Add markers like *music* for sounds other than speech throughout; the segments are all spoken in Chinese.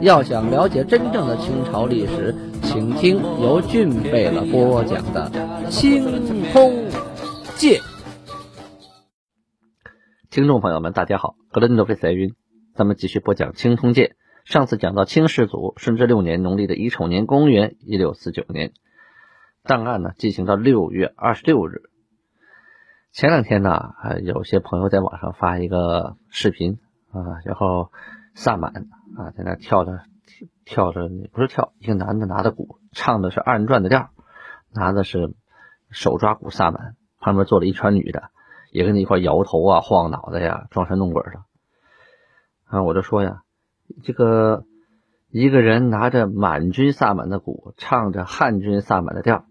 要想了解真正的清朝历史，请听由俊贝勒播讲的《清空界》。听众朋友们，大家好，格伦多费塞云，咱们继续播讲《清通鉴》。上次讲到清世祖顺治六年农历的乙丑年，公元一六四九年，档案呢进行到六月二十六日。前两天呢，啊，有些朋友在网上发一个视频啊，然后萨满。啊，在那跳着跳着，不是跳，一个男的拿着鼓，唱的是二人转的调，拿的是手抓鼓萨满，旁边坐了一圈女的，也跟着一块摇头啊、晃脑袋呀、装神弄鬼的。啊，我就说呀，这个一个人拿着满军萨满的鼓，唱着汉军萨满的调，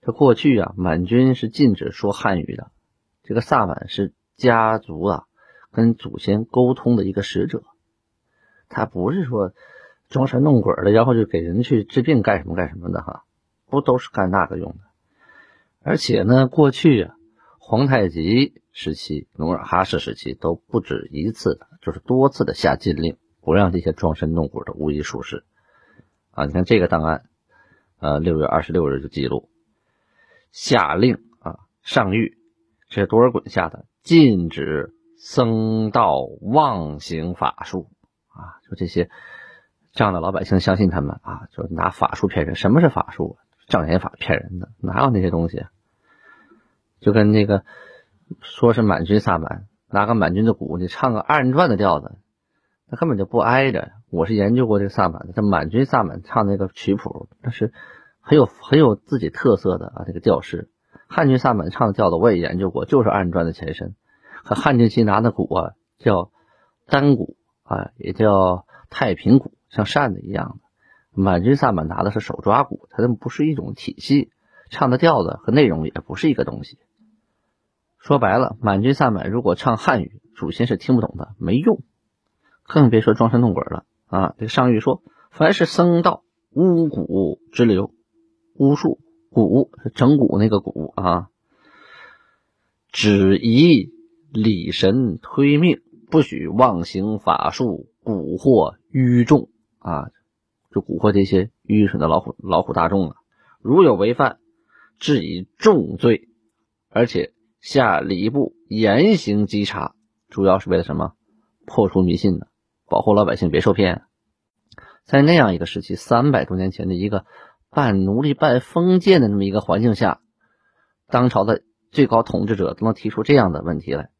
这过去啊，满军是禁止说汉语的，这个萨满是家族啊跟祖先沟通的一个使者。他不是说装神弄鬼的，然后就给人去治病干什么干什么的哈，不都是干那个用的？而且呢，过去啊，皇太极时期、努尔哈赤时期都不止一次的，就是多次的下禁令，不让这些装神弄鬼的巫医术士啊。你看这个档案，呃，六月二十六日就记录下令啊，上谕，这是多尔衮下的，禁止僧道妄行法术。啊，就这些这样的老百姓相信他们啊，就拿法术骗人。什么是法术？障眼法骗人的，哪有那些东西？就跟那个说是满军萨满，拿个满军的鼓，你唱个二人转的调子，那根本就不挨着。我是研究过这个萨满的，这满军萨满唱那个曲谱，那是很有很有自己特色的啊。这个调式，汉军萨满唱的调子我也研究过，就是二人转的前身。和汉军旗拿的鼓啊，叫单鼓。啊，也叫太平鼓，像扇子一样的。满军萨满拿的是手抓鼓，它们不是一种体系，唱的调子和内容也不是一个东西。说白了，满军萨满如果唱汉语，祖先是听不懂的，没用，更别说装神弄鬼了啊！这个上谕说，凡是僧道巫蛊之流，巫术蛊是整蛊那个蛊啊，只宜礼神推命。不许妄行法术蛊惑愚众啊！就蛊惑这些愚蠢的老虎老虎大众啊！如有违犯，治以重罪，而且下礼部严刑稽查，主要是为了什么？破除迷信的，保护老百姓别受骗。在那样一个时期，三百多年前的一个半奴隶半封建的那么一个环境下，当朝的最高统治者都能提出这样的问题来，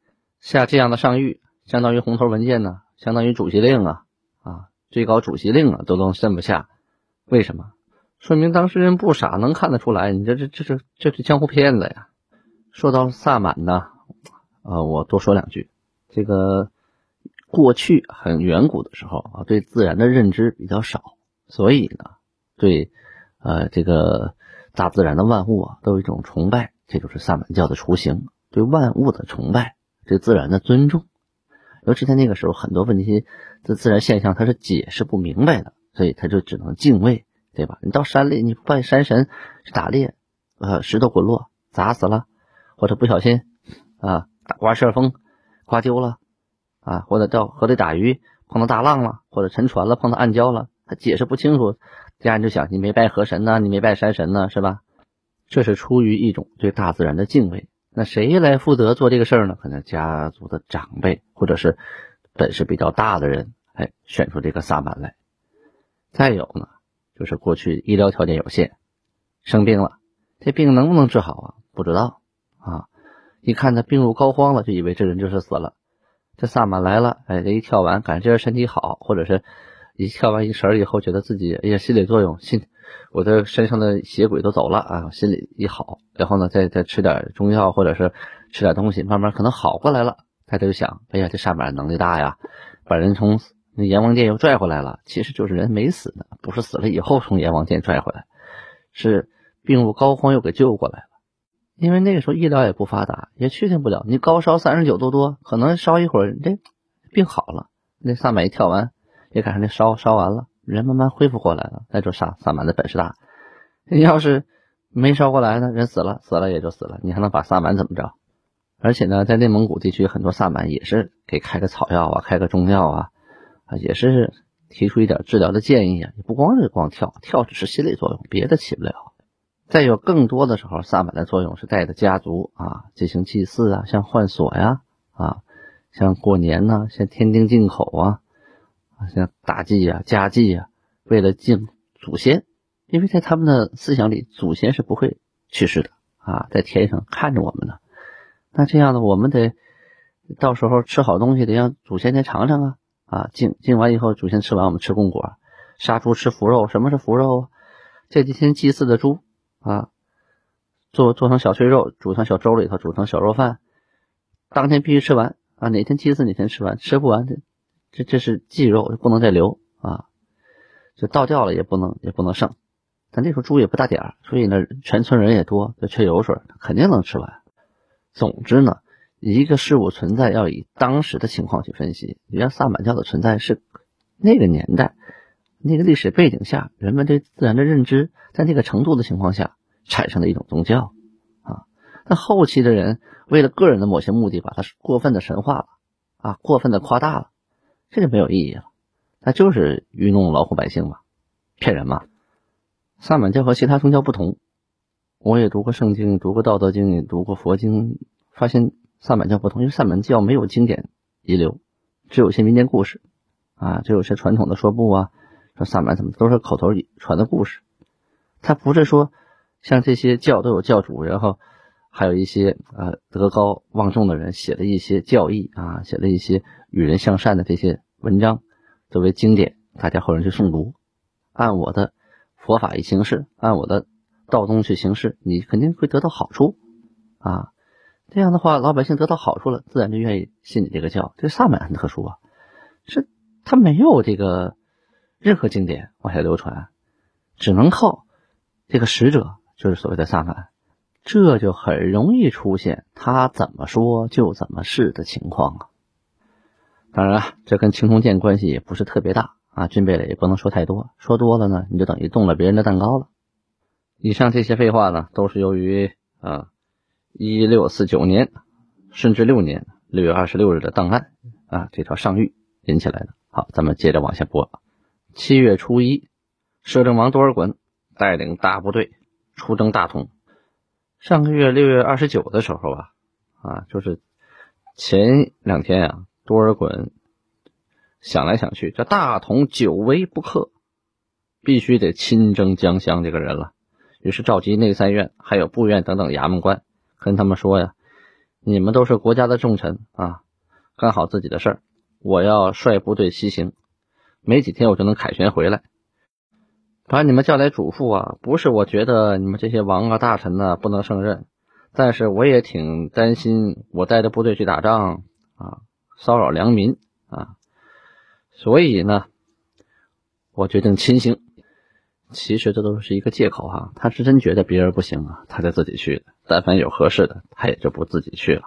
下这样的上谕。相当于红头文件呢，相当于主席令啊，啊，最高主席令啊，都能审不下，为什么？说明当事人不傻，能看得出来，你这这这是这是江湖骗子呀。说到萨满呢，呃，我多说两句。这个过去很远古的时候啊，对自然的认知比较少，所以呢，对呃这个大自然的万物啊，都有一种崇拜，这就是萨满教的雏形，对万物的崇拜，对自然的尊重。尤其在那个时候，很多问题的自然现象，他是解释不明白的，所以他就只能敬畏，对吧？你到山里，你拜山神，去打猎，呃，石头滚落砸死了，或者不小心啊，打刮旋风刮丢了，啊，或者到河里打鱼碰到大浪了，或者沉船了碰到暗礁了，他解释不清楚，家人就想你没拜河神呢，你没拜山神呢，是吧？这是出于一种对大自然的敬畏。那谁来负责做这个事儿呢？可能家族的长辈，或者是本事比较大的人，哎，选出这个萨满来。再有呢，就是过去医疗条件有限，生病了，这病能不能治好啊？不知道啊。一看他病入膏肓了，就以为这人就是死了。这萨满来了，哎，这一跳完，感觉这人身体好，或者是一跳完一神以后，觉得自己哎呀，心理作用心。我的身上的邪鬼都走了啊，心里一好，然后呢，再再吃点中药或者是吃点东西，慢慢可能好过来了。他就想，哎呀，这萨满能力大呀，把人从那阎王殿又拽回来了，其实就是人没死呢，不是死了以后从阎王殿拽回来，是病入膏肓又给救过来了。因为那个时候医疗也不发达，也确定不了。你高烧三十九度多，可能烧一会儿，这病好了。那萨满一跳完，也赶上那烧烧完了，人慢慢恢复过来了。那就萨萨满的本事大。*laughs* 你要是没烧过来呢，人死了，死了也就死了，你还能把萨满怎么着？而且呢，在内蒙古地区，很多萨满也是给开个草药啊，开个中药啊，啊，也是提出一点治疗的建议啊。也不光是光跳，跳只是心理作用，别的起不了。再有更多的时候，萨满的作用是带着家族啊进行祭祀啊，像换锁呀啊，像过年呐，像添丁进口啊，像大祭啊、家祭啊，为了敬祖先，因为在他们的思想里，祖先是不会去世的啊，在天上看着我们呢。那这样的，我们得到时候吃好东西，得让祖先先尝尝啊啊，敬敬完以后，祖先吃完，我们吃供果，杀猪吃腐肉。什么是腐肉啊？这几天祭祀的猪。啊，做做成小碎肉，煮成小粥里头，煮成小肉饭，当天必须吃完啊！哪天祭祀哪天吃完，吃不完这这这是祭肉，不能再留啊！就倒掉了也不能也不能剩。但那时候猪也不大点儿，所以呢，全村人也多，就缺油水，肯定能吃完。总之呢，一个事物存在要以当时的情况去分析。你像萨满教的存在是那个年代。那个历史背景下，人们对自然的认知，在那个程度的情况下产生的一种宗教啊。那后期的人为了个人的某些目的，把它过分的神化了啊，过分的夸大了，这就没有意义了。他就是愚弄老虎百姓嘛，骗人嘛。萨满教和其他宗教不同，我也读过圣经，读过道德经，也读过佛经，发现萨满教不同，因为萨满教没有经典遗留，只有些民间故事啊，只有些传统的说布啊。说萨满怎么都是口头传的故事，他不是说像这些教都有教主，然后还有一些呃德高望重的人写了一些教义啊，写了一些与人向善的这些文章作为经典，大家后人去诵读。按我的佛法一行事，按我的道宗去行事，你肯定会得到好处啊。这样的话，老百姓得到好处了，自然就愿意信你这个教。这萨满很特殊啊，是他没有这个。任何经典往下流传，只能靠这个使者，就是所谓的萨满，这就很容易出现他怎么说就怎么是的情况啊。当然了，这跟青铜剑关系也不是特别大啊。军备了也不能说太多，说多了呢，你就等于动了别人的蛋糕了。以上这些废话呢，都是由于啊，一六四九年顺治六年六月二十六日的档案啊，这条上谕引起来的。好，咱们接着往下播。七月初一，摄政王多尔衮带领大部队出征大同。上个月六月二十九的时候啊，啊，就是前两天啊，多尔衮想来想去，这大同久违不克，必须得亲征江乡这个人了。于是召集内三院还有部院等等衙门官，跟他们说呀：“你们都是国家的重臣啊，干好自己的事儿，我要率部队西行。”没几天我就能凯旋回来，把你们叫来嘱咐啊！不是我觉得你们这些王啊大臣呢不能胜任，但是我也挺担心我带着部队去打仗啊，骚扰良民啊，所以呢，我决定亲行。其实这都是一个借口哈，他是真觉得别人不行啊，他就自己去的。但凡有合适的，他也就不自己去了。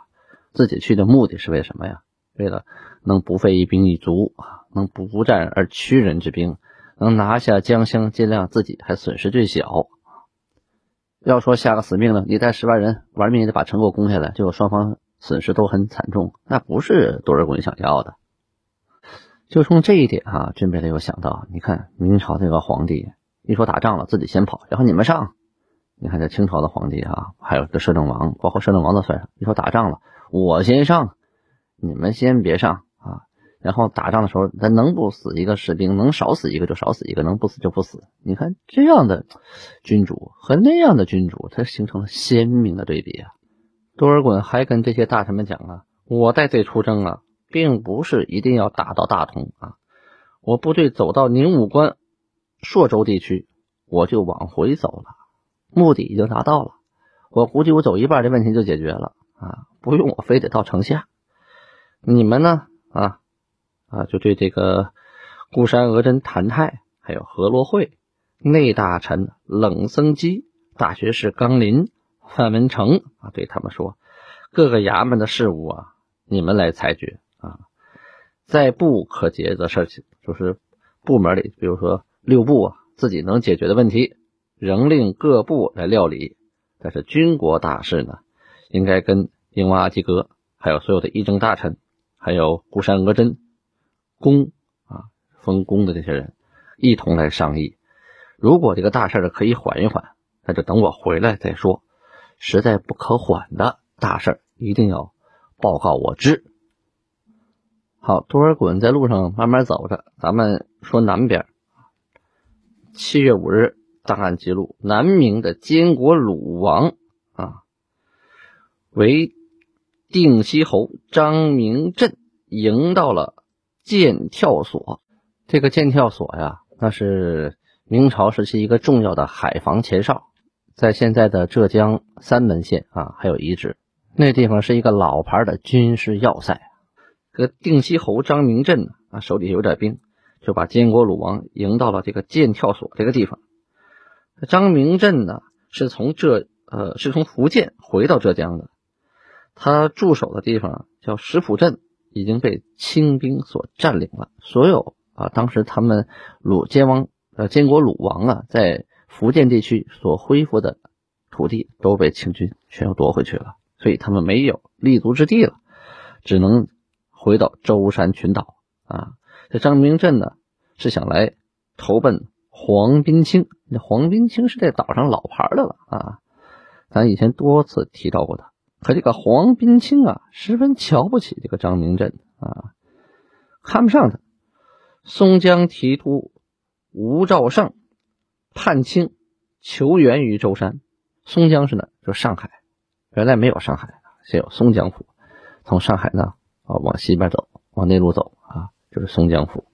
自己去的目的是为什么呀？为了能不费一兵一卒啊。能不战而屈人之兵，能拿下江乡，尽量自己还损失最小。要说下个死命令，你带十万人玩命也得把城给我攻下来，结果双方损失都很惨重，那不是多尔衮想要的。就从这一点啊，军备的又想到，你看明朝这个皇帝一说打仗了，自己先跑，然后你们上。你看这清朝的皇帝啊，还有这摄政王，包括摄政王都算上，一说打仗了，我先上，你们先别上。然后打仗的时候，咱能不死一个士兵，能少死一个就少死一个，能不死就不死。你看这样的君主和那样的君主，他形成了鲜明的对比啊。多尔衮还跟这些大臣们讲啊：“我带队出征啊，并不是一定要打到大同啊，我部队走到宁武关、朔州地区，我就往回走了，目的已经达到了。我估计我走一半，这问题就解决了啊，不用我非得到城下。你们呢啊？”啊，就对这个固山额真谭泰，还有何罗会，内大臣冷僧基，大学士纲林、范文成啊，对他们说，各个衙门的事务啊，你们来裁决啊，在部可解的事情，就是部门里，比如说六部啊，自己能解决的问题，仍令各部来料理。但是军国大事呢，应该跟英王阿济格，还有所有的议政大臣，还有固山额真、公啊封公的这些人，一同来商议。如果这个大事儿可以缓一缓，那就等我回来再说；实在不可缓的大事儿，一定要报告我知。好，多尔衮在路上慢慢走着，咱们说南边。七月五日。档案记录：南明的监国鲁王啊，为定西侯张明镇迎到了剑跳所。这个剑跳所呀，那是明朝时期一个重要的海防前哨，在现在的浙江三门县啊，还有遗址。那地方是一个老牌的军事要塞。这个定西侯张明镇啊，手底下有点兵，就把监国鲁王迎到了这个剑跳所这个地方。张明镇呢，是从浙呃，是从福建回到浙江的。他驻守的地方叫石浦镇，已经被清兵所占领了。所有啊，当时他们鲁监王呃监国鲁王啊，在福建地区所恢复的土地都被清军全都夺回去了，所以他们没有立足之地了，只能回到舟山群岛啊。这张明镇呢，是想来投奔。黄宾清，那黄宾清是这岛上老牌的了啊，咱以前多次提到过他。可这个黄宾清啊，十分瞧不起这个张明镇啊，看不上他。松江提督吴兆胜叛清，求援于舟山。松江是哪？就上海。原来没有上海，先有松江府。从上海呢啊往西边走，往内陆走啊，就是松江府。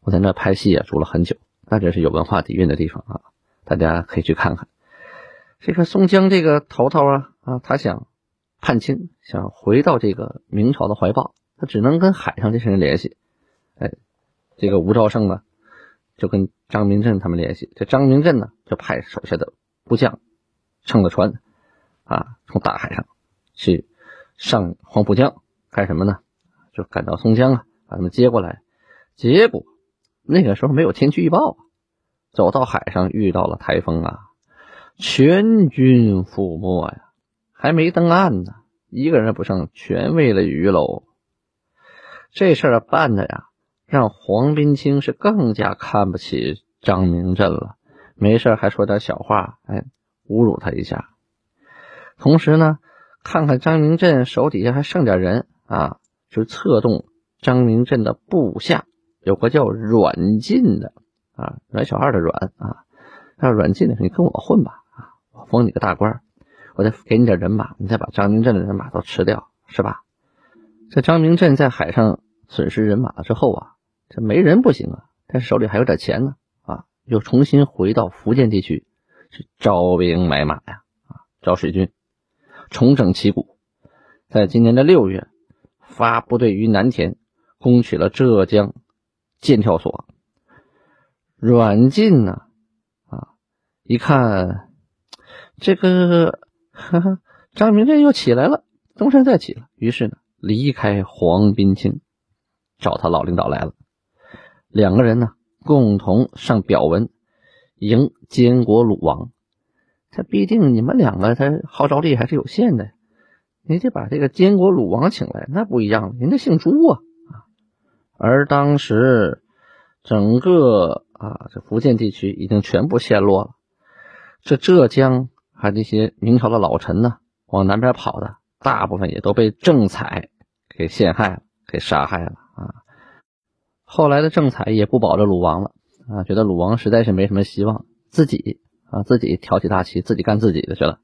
我在那拍戏啊，住了很久。那真是有文化底蕴的地方啊！大家可以去看看。这个松江这个头头啊啊，他想叛清，想回到这个明朝的怀抱，他只能跟海上这些人联系。哎，这个吴兆胜呢，就跟张明镇他们联系。这张明镇呢，就派手下的部将乘着船啊，从大海上去上黄浦江干什么呢？就赶到松江啊，把他们接过来。结果。那个时候没有天气预报啊，走到海上遇到了台风啊，全军覆没呀，还没登岸呢，一个人不剩，全喂了鱼喽。这事儿办的呀，让黄宾清是更加看不起张明镇了，没事还说点小话，哎，侮辱他一下。同时呢，看看张明镇手底下还剩点人啊，就策动张明镇的部下。有个叫阮进的啊，阮小二的阮啊，叫阮进的，你跟我混吧啊，我封你个大官，我再给你点人马，你再把张明镇的人马都吃掉，是吧？这张明镇在海上损失人马了之后啊，这没人不行啊，但是手里还有点钱呢啊，又重新回到福建地区去招兵买马呀啊，招水军，重整旗鼓，在今年的六月发部队于南田，攻取了浙江。剑跳所，阮进呢？啊，一看这个哈 *laughs* 哈张明镇又起来了，东山再起了。于是呢，离开黄宾清，找他老领导来了。两个人呢，共同上表文迎监国鲁王。他毕竟你们两个，他号召力还是有限的，你得把这个监国鲁王请来，那不一样，人家姓朱啊。而当时，整个啊，这福建地区已经全部陷落了。这浙江还那些明朝的老臣呢，往南边跑的，大部分也都被郑采给陷害了，给杀害了啊。后来的郑采也不保着鲁王了啊，觉得鲁王实在是没什么希望，自己啊自己挑起大旗，自己干自己的去了。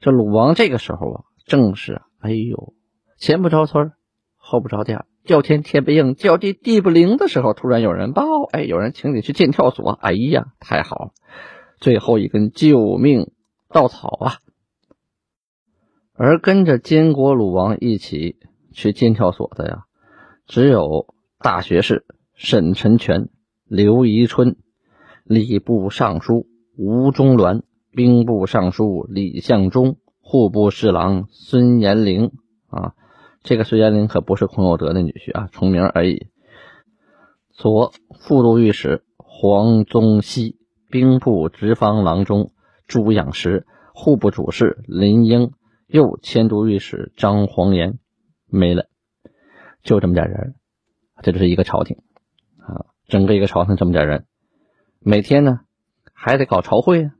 这鲁王这个时候啊，正是哎呦，前不着村后不着店。叫天天不应，叫地地不灵的时候，突然有人报，哎，有人请你去剑跳所，哎呀，太好了，最后一根救命稻草啊！而跟着监国鲁王一起去剑跳所的呀，只有大学士沈臣权、刘宜春，礼部尚书吴中鸾，兵部尚书李相忠，户部侍郎孙延龄啊，这个孙延龄可不是孔有德的女婿啊，重名而已。左副都御史黄宗羲，兵部直方郎中朱养实，户部主事林英，右迁都御史张黄岩，没了，就这么点人，这就是一个朝廷啊，整个一个朝廷这么点人，每天呢还得搞朝会啊，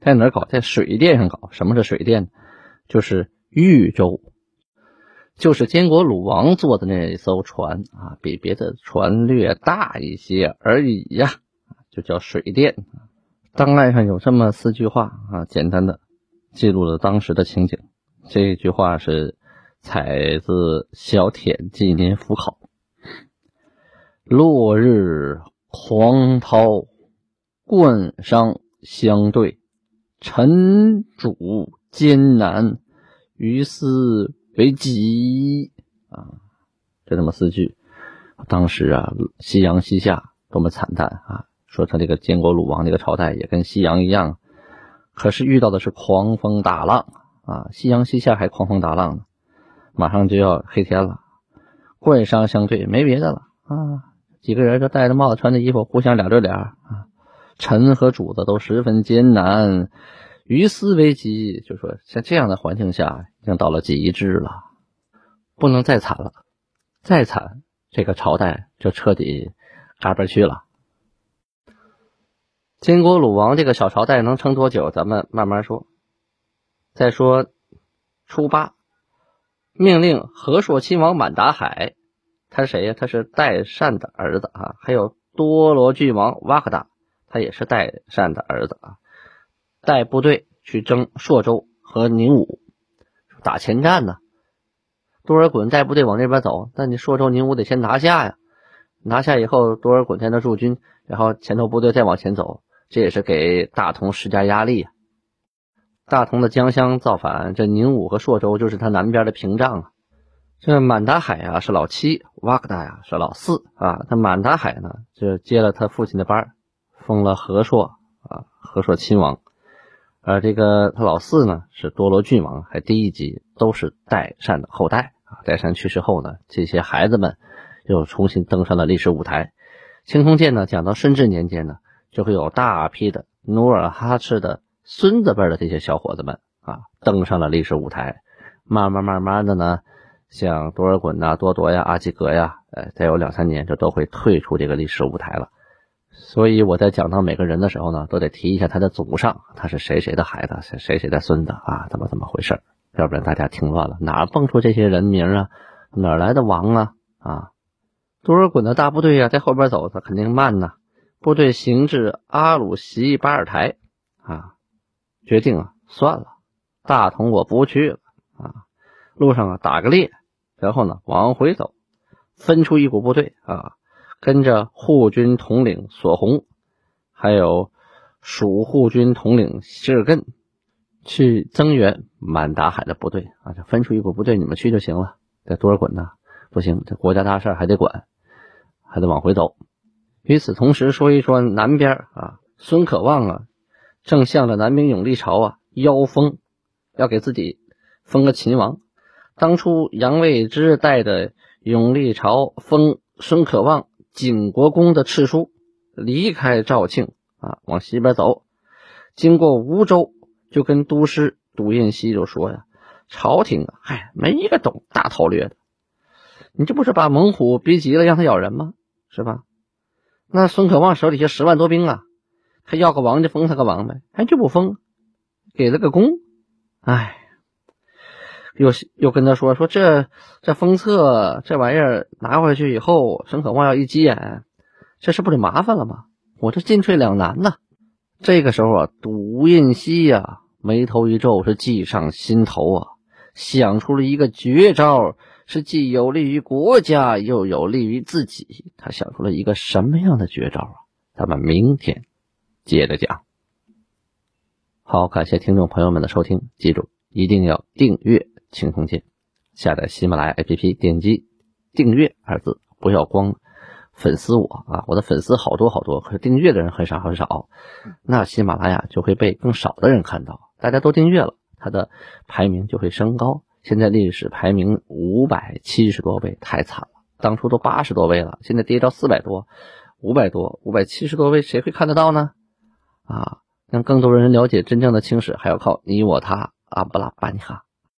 在哪搞？在水殿上搞。什么是水殿？就是豫州。就是监国鲁王坐的那艘船啊，比别的船略大一些而已呀，就叫水殿。档案上有这么四句话啊，简单的记录了当时的情景。这句话是采自小铁纪年府考。落日狂涛，冠商相对，臣主艰难，于斯。为己啊，就这么四句。当时啊，夕阳西下，多么惨淡啊！说他这个建国鲁王这个朝代也跟夕阳一样，可是遇到的是狂风大浪啊！夕阳西下还狂风大浪呢，马上就要黑天了。官商相对，没别的了啊！几个人就戴着帽子，穿着衣服，互相俩对脸啊。臣和主子都十分艰难。于斯为极，就说像这样的环境下，已经到了极致了，不能再惨了，再惨这个朝代就彻底嘎巴去了。金国鲁王这个小朝代能撑多久？咱们慢慢说。再说初八，命令和硕亲王满达海，他是谁呀？他是代善的儿子啊。还有多罗郡王瓦克达，他也是代善的儿子啊。带部队去征朔州和宁武，打前站呢。多尔衮带部队往那边走，但你朔州、宁武得先拿下呀。拿下以后，多尔衮才能驻军，然后前头部队再往前走，这也是给大同施加压力。大同的江乡造反，这宁武和朔州就是他南边的屏障啊。这满达海啊是老七，瓦格达呀是老四啊。他满达海呢就接了他父亲的班，封了和硕啊，和硕亲王。而这个他老四呢是多罗郡王，还第一级都是代善的后代啊。代善去世后呢，这些孩子们又重新登上了历史舞台。青铜剑呢讲到顺治年间呢，就会有大批的努尔哈赤的孙子辈的这些小伙子们啊登上了历史舞台。慢慢慢慢的呢，像多尔衮呐、多铎呀、阿济格呀，呃，再有两三年就都会退出这个历史舞台了。所以我在讲到每个人的时候呢，都得提一下他的祖上，他是谁谁的孩子，谁谁谁的孙子啊？怎么怎么回事？要不然大家听乱了，哪蹦出这些人名啊？哪来的王啊？啊，多尔衮的大部队啊，在后边走，他肯定慢呐。部队行至阿鲁西巴尔台啊，决定啊，算了，大同我不去了啊。路上啊，打个猎，然后呢，往回走，分出一股部队啊。跟着护军统领索洪，还有蜀护军统领希尔根去增援满达海的部队啊，就分出一股部队，你们去就行了。在多尔衮呢，不行，这国家大事还得管，还得往回走。与此同时，说一说南边啊，孙可望啊，正向着南明永历朝啊邀封，要给自己封个秦王。当初杨未之带的永历朝封孙可望。景国公的敕书离开肇庆啊，往西边走，经过梧州，就跟都师杜彦西就说呀：“朝廷啊，嗨，没一个懂大韬略的，你这不是把猛虎逼急了，让他咬人吗？是吧？那孙可望手底下十万多兵啊，他要个王就封他个王呗，还就不封，给了个功，哎。”又又跟他说说这这封册这玩意儿拿回去以后，孙可望要一急眼，这是不得麻烦了吗？我这进退两难呐。这个时候啊，杜印西呀眉头一皱，是计上心头啊，想出了一个绝招，是既有利于国家又有利于自己。他想出了一个什么样的绝招啊？咱们明天接着讲。好，感谢听众朋友们的收听，记住一定要订阅。青铜剑，下载喜马拉雅 APP，点击订阅二字，不要光粉丝我啊，我的粉丝好多好多，可是订阅的人很少很少，那喜马拉雅就会被更少的人看到。大家都订阅了，它的排名就会升高。现在历史排名五百七十多位，太惨了。当初都八十多位了，现在跌到四百多、五百多、五百七十多位，谁会看得到呢？啊，让更多人了解真正的青史，还要靠你我他阿布拉巴尼哈。